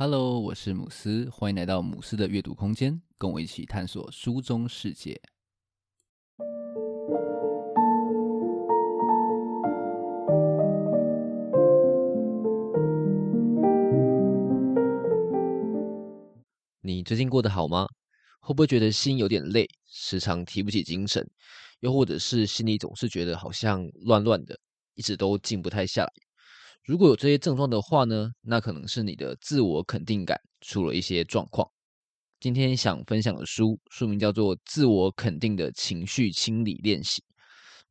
Hello，我是姆斯，欢迎来到姆斯的阅读空间，跟我一起探索书中世界。你最近过得好吗？会不会觉得心有点累，时常提不起精神，又或者是心里总是觉得好像乱乱的，一直都静不太下来？如果有这些症状的话呢，那可能是你的自我肯定感出了一些状况。今天想分享的书，书名叫做《自我肯定的情绪清理练习》，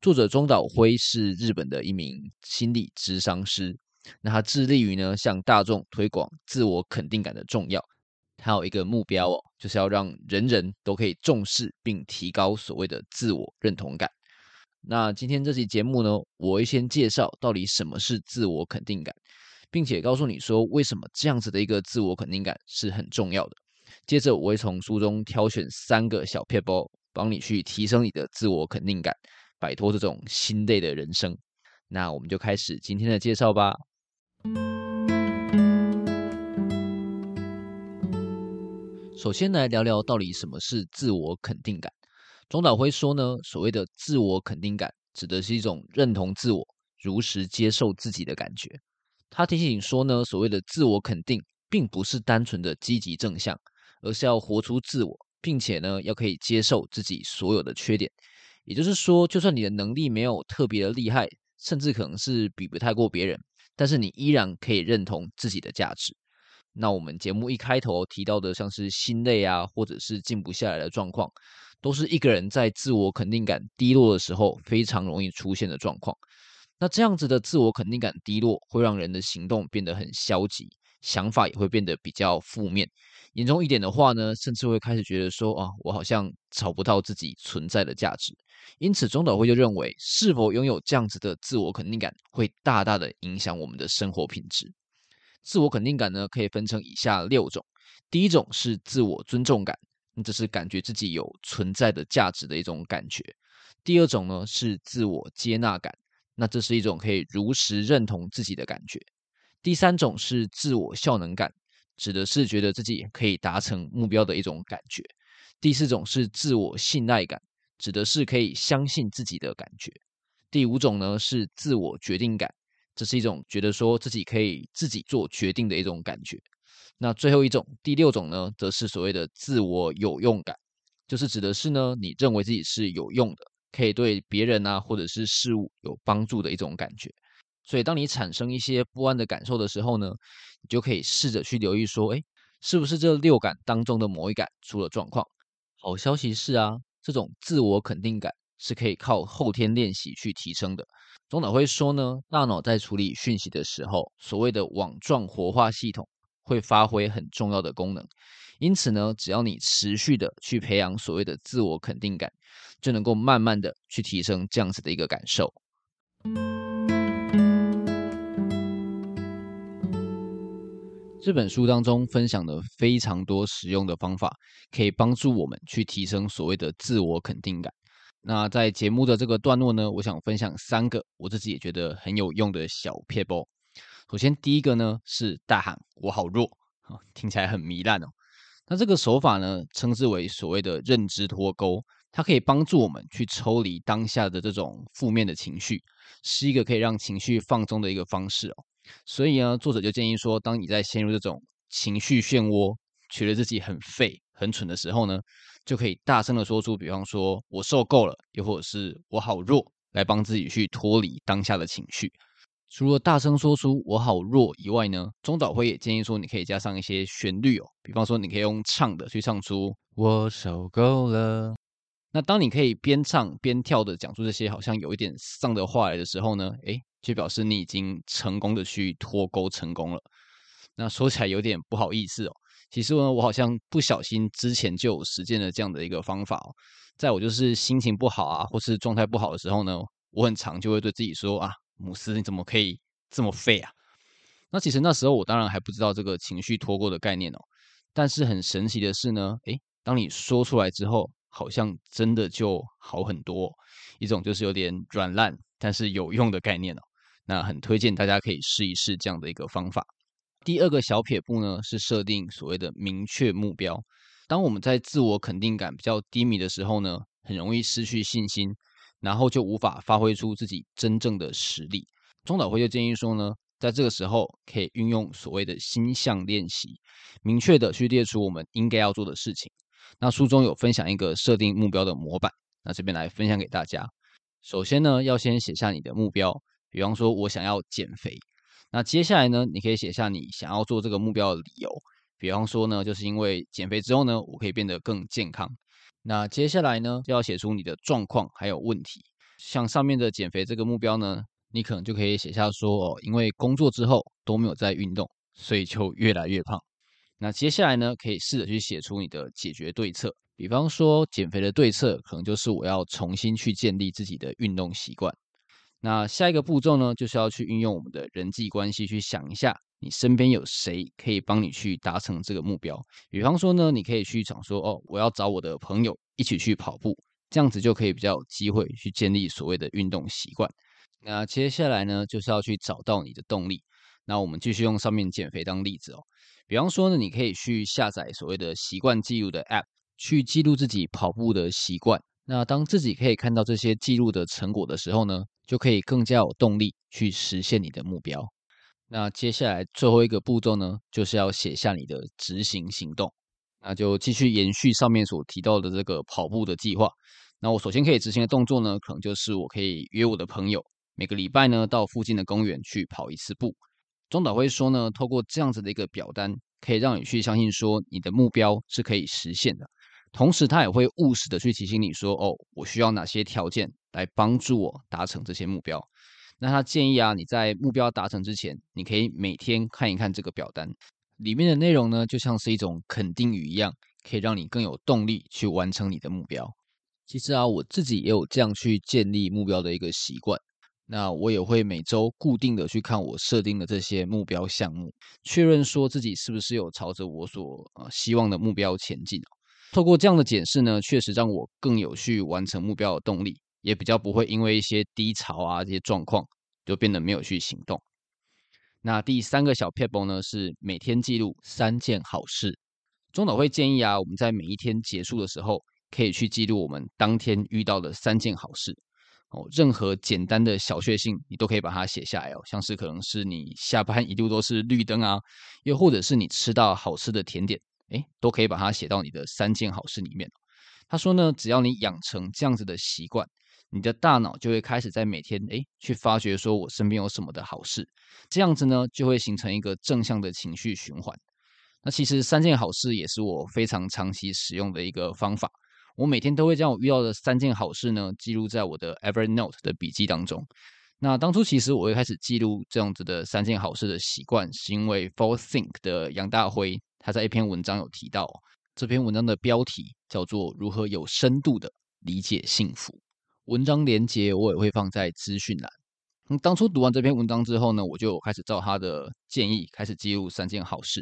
作者中岛辉是日本的一名心理咨商师。那他致力于呢向大众推广自我肯定感的重要。他有一个目标哦，就是要让人人都可以重视并提高所谓的自我认同感。那今天这期节目呢，我会先介绍到底什么是自我肯定感，并且告诉你说为什么这样子的一个自我肯定感是很重要的。接着我会从书中挑选三个小撇步，帮你去提升你的自我肯定感，摆脱这种心累的人生。那我们就开始今天的介绍吧。首先来聊聊到底什么是自我肯定感。中岛辉说呢，所谓的自我肯定感，指的是一种认同自我、如实接受自己的感觉。他提醒说呢，所谓的自我肯定，并不是单纯的积极正向，而是要活出自我，并且呢，要可以接受自己所有的缺点。也就是说，就算你的能力没有特别的厉害，甚至可能是比不太过别人，但是你依然可以认同自己的价值。那我们节目一开头提到的，像是心累啊，或者是静不下来的状况。都是一个人在自我肯定感低落的时候非常容易出现的状况。那这样子的自我肯定感低落，会让人的行动变得很消极，想法也会变得比较负面。严重一点的话呢，甚至会开始觉得说啊，我好像找不到自己存在的价值。因此，中岛辉就认为，是否拥有这样子的自我肯定感，会大大的影响我们的生活品质。自我肯定感呢，可以分成以下六种。第一种是自我尊重感。这是感觉自己有存在的价值的一种感觉。第二种呢是自我接纳感，那这是一种可以如实认同自己的感觉。第三种是自我效能感，指的是觉得自己可以达成目标的一种感觉。第四种是自我信赖感，指的是可以相信自己的感觉。第五种呢是自我决定感，这是一种觉得说自己可以自己做决定的一种感觉。那最后一种，第六种呢，则是所谓的自我有用感，就是指的是呢，你认为自己是有用的，可以对别人啊或者是事物有帮助的一种感觉。所以，当你产生一些不安的感受的时候呢，你就可以试着去留意说，诶，是不是这六感当中的某一感出了状况？好消息是啊，这种自我肯定感是可以靠后天练习去提升的。中岛辉说呢，大脑在处理讯息的时候，所谓的网状活化系统。会发挥很重要的功能，因此呢，只要你持续的去培养所谓的自我肯定感，就能够慢慢的去提升这样子的一个感受。这本书当中分享了非常多实用的方法，可以帮助我们去提升所谓的自我肯定感。那在节目的这个段落呢，我想分享三个我自己也觉得很有用的小撇步。首先，第一个呢是大喊“我好弱”，啊，听起来很糜烂哦。那这个手法呢，称之为所谓的认知脱钩，它可以帮助我们去抽离当下的这种负面的情绪，是一个可以让情绪放松的一个方式哦。所以呢，作者就建议说，当你在陷入这种情绪漩涡，觉得自己很废、很蠢的时候呢，就可以大声的说出，比方说“我受够了”，又或者是“我好弱”，来帮自己去脱离当下的情绪。除了大声说出“我好弱”以外呢，中岛辉也建议说，你可以加上一些旋律哦，比方说，你可以用唱的去唱出“我受够了”。那当你可以边唱边跳的讲出这些好像有一点丧的话来的时候呢，诶，就表示你已经成功的去脱钩成功了。那说起来有点不好意思哦，其实呢，我好像不小心之前就有实践了这样的一个方法哦，在我就是心情不好啊，或是状态不好的时候呢，我很常就会对自己说啊。姆斯，你怎么可以这么废啊？那其实那时候我当然还不知道这个情绪脱钩的概念哦。但是很神奇的是呢，诶，当你说出来之后，好像真的就好很多。一种就是有点软烂，但是有用的概念哦。那很推荐大家可以试一试这样的一个方法。第二个小撇步呢，是设定所谓的明确目标。当我们在自我肯定感比较低迷的时候呢，很容易失去信心，然后就无法发挥出自己真正的实力。中岛辉就建议说呢，在这个时候可以运用所谓的心象练习，明确的去列出我们应该要做的事情。那书中有分享一个设定目标的模板，那这边来分享给大家。首先呢，要先写下你的目标，比方说我想要减肥。那接下来呢，你可以写下你想要做这个目标的理由，比方说呢，就是因为减肥之后呢，我可以变得更健康。那接下来呢，就要写出你的状况还有问题。像上面的减肥这个目标呢，你可能就可以写下说哦，因为工作之后都没有在运动，所以就越来越胖。那接下来呢，可以试着去写出你的解决对策，比方说减肥的对策，可能就是我要重新去建立自己的运动习惯。那下一个步骤呢，就是要去运用我们的人际关系，去想一下你身边有谁可以帮你去达成这个目标。比方说呢，你可以去想说，哦，我要找我的朋友一起去跑步，这样子就可以比较有机会去建立所谓的运动习惯。那接下来呢，就是要去找到你的动力。那我们继续用上面减肥当例子哦。比方说呢，你可以去下载所谓的习惯记录的 App，去记录自己跑步的习惯。那当自己可以看到这些记录的成果的时候呢，就可以更加有动力去实现你的目标。那接下来最后一个步骤呢，就是要写下你的执行行动。那就继续延续上面所提到的这个跑步的计划。那我首先可以执行的动作呢，可能就是我可以约我的朋友，每个礼拜呢到附近的公园去跑一次步。中岛会说呢，透过这样子的一个表单，可以让你去相信说你的目标是可以实现的。同时，他也会务实的去提醒你说，哦，我需要哪些条件来帮助我达成这些目标。那他建议啊，你在目标达成之前，你可以每天看一看这个表单里面的内容呢，就像是一种肯定语一样，可以让你更有动力去完成你的目标。其实啊，我自己也有这样去建立目标的一个习惯。那我也会每周固定的去看我设定的这些目标项目，确认说自己是不是有朝着我所呃希望的目标前进。透过这样的检视呢，确实让我更有去完成目标的动力，也比较不会因为一些低潮啊这些状况就变得没有去行动。那第三个小撇步呢，是每天记录三件好事。中岛会建议啊，我们在每一天结束的时候，可以去记录我们当天遇到的三件好事。哦，任何简单的小确幸，你都可以把它写下来哦。像是可能是你下班一路都是绿灯啊，又或者是你吃到好吃的甜点，诶，都可以把它写到你的三件好事里面。他说呢，只要你养成这样子的习惯，你的大脑就会开始在每天诶去发掘说我身边有什么的好事，这样子呢就会形成一个正向的情绪循环。那其实三件好事也是我非常长期使用的一个方法。我每天都会将我遇到的三件好事呢记录在我的 Evernote 的笔记当中。那当初其实我会开始记录这样子的三件好事的习惯，是因为 f o r Think 的杨大辉他在一篇文章有提到，这篇文章的标题叫做《如何有深度的理解幸福》。文章连结我也会放在资讯栏。那当初读完这篇文章之后呢，我就开始照他的建议开始记录三件好事。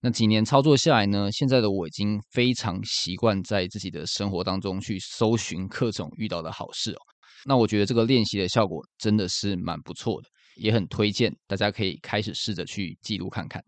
那几年操作下来呢，现在的我已经非常习惯在自己的生活当中去搜寻各种遇到的好事哦。那我觉得这个练习的效果真的是蛮不错的，也很推荐大家可以开始试着去记录看看。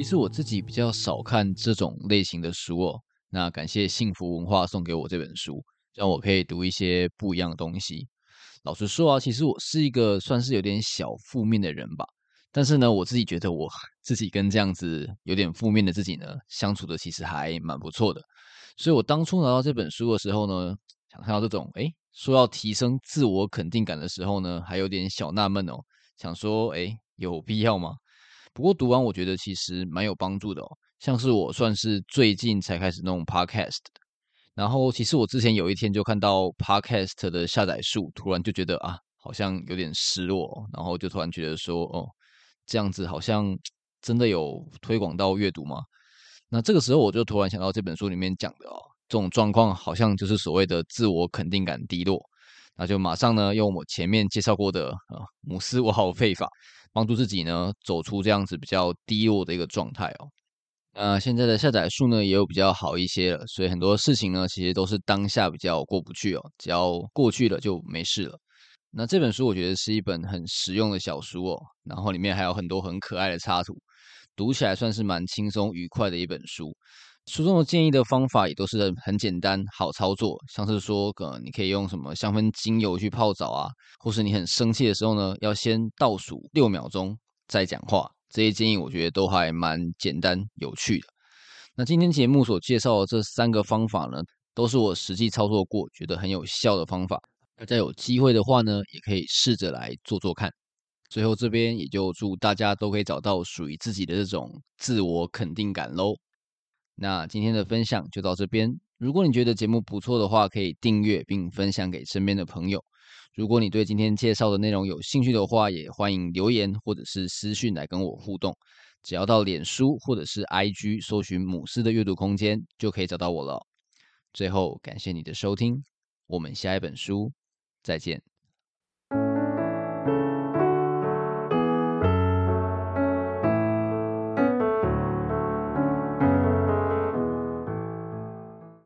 其实我自己比较少看这种类型的书哦。那感谢幸福文化送给我这本书，让我可以读一些不一样的东西。老实说啊，其实我是一个算是有点小负面的人吧。但是呢，我自己觉得我 自己跟这样子有点负面的自己呢，相处的其实还蛮不错的。所以我当初拿到这本书的时候呢，想看到这种诶说要提升自我肯定感的时候呢，还有点小纳闷哦，想说诶有必要吗？不过读完，我觉得其实蛮有帮助的哦。像是我算是最近才开始弄 podcast 的，然后其实我之前有一天就看到 podcast 的下载数，突然就觉得啊，好像有点失落，然后就突然觉得说，哦，这样子好像真的有推广到阅读吗？那这个时候我就突然想到这本书里面讲的哦，这种状况好像就是所谓的自我肯定感低落，那就马上呢用我前面介绍过的啊，姆斯我好废法。帮助自己呢走出这样子比较低落的一个状态哦。那现在的下载数呢，也有比较好一些了，所以很多事情呢，其实都是当下比较过不去哦，只要过去了就没事了。那这本书我觉得是一本很实用的小书哦，然后里面还有很多很可爱的插图，读起来算是蛮轻松愉快的一本书。书中的建议的方法也都是很简单好操作，像是说，呃，你可以用什么香氛精油去泡澡啊，或是你很生气的时候呢，要先倒数六秒钟再讲话。这些建议我觉得都还蛮简单有趣的。那今天节目所介绍的这三个方法呢，都是我实际操作过，觉得很有效的方法。大家有机会的话呢，也可以试着来做做看。最后这边也就祝大家都可以找到属于自己的这种自我肯定感喽。那今天的分享就到这边。如果你觉得节目不错的话，可以订阅并分享给身边的朋友。如果你对今天介绍的内容有兴趣的话，也欢迎留言或者是私讯来跟我互动。只要到脸书或者是 IG 搜寻“母狮的阅读空间”，就可以找到我了。最后，感谢你的收听，我们下一本书。再见。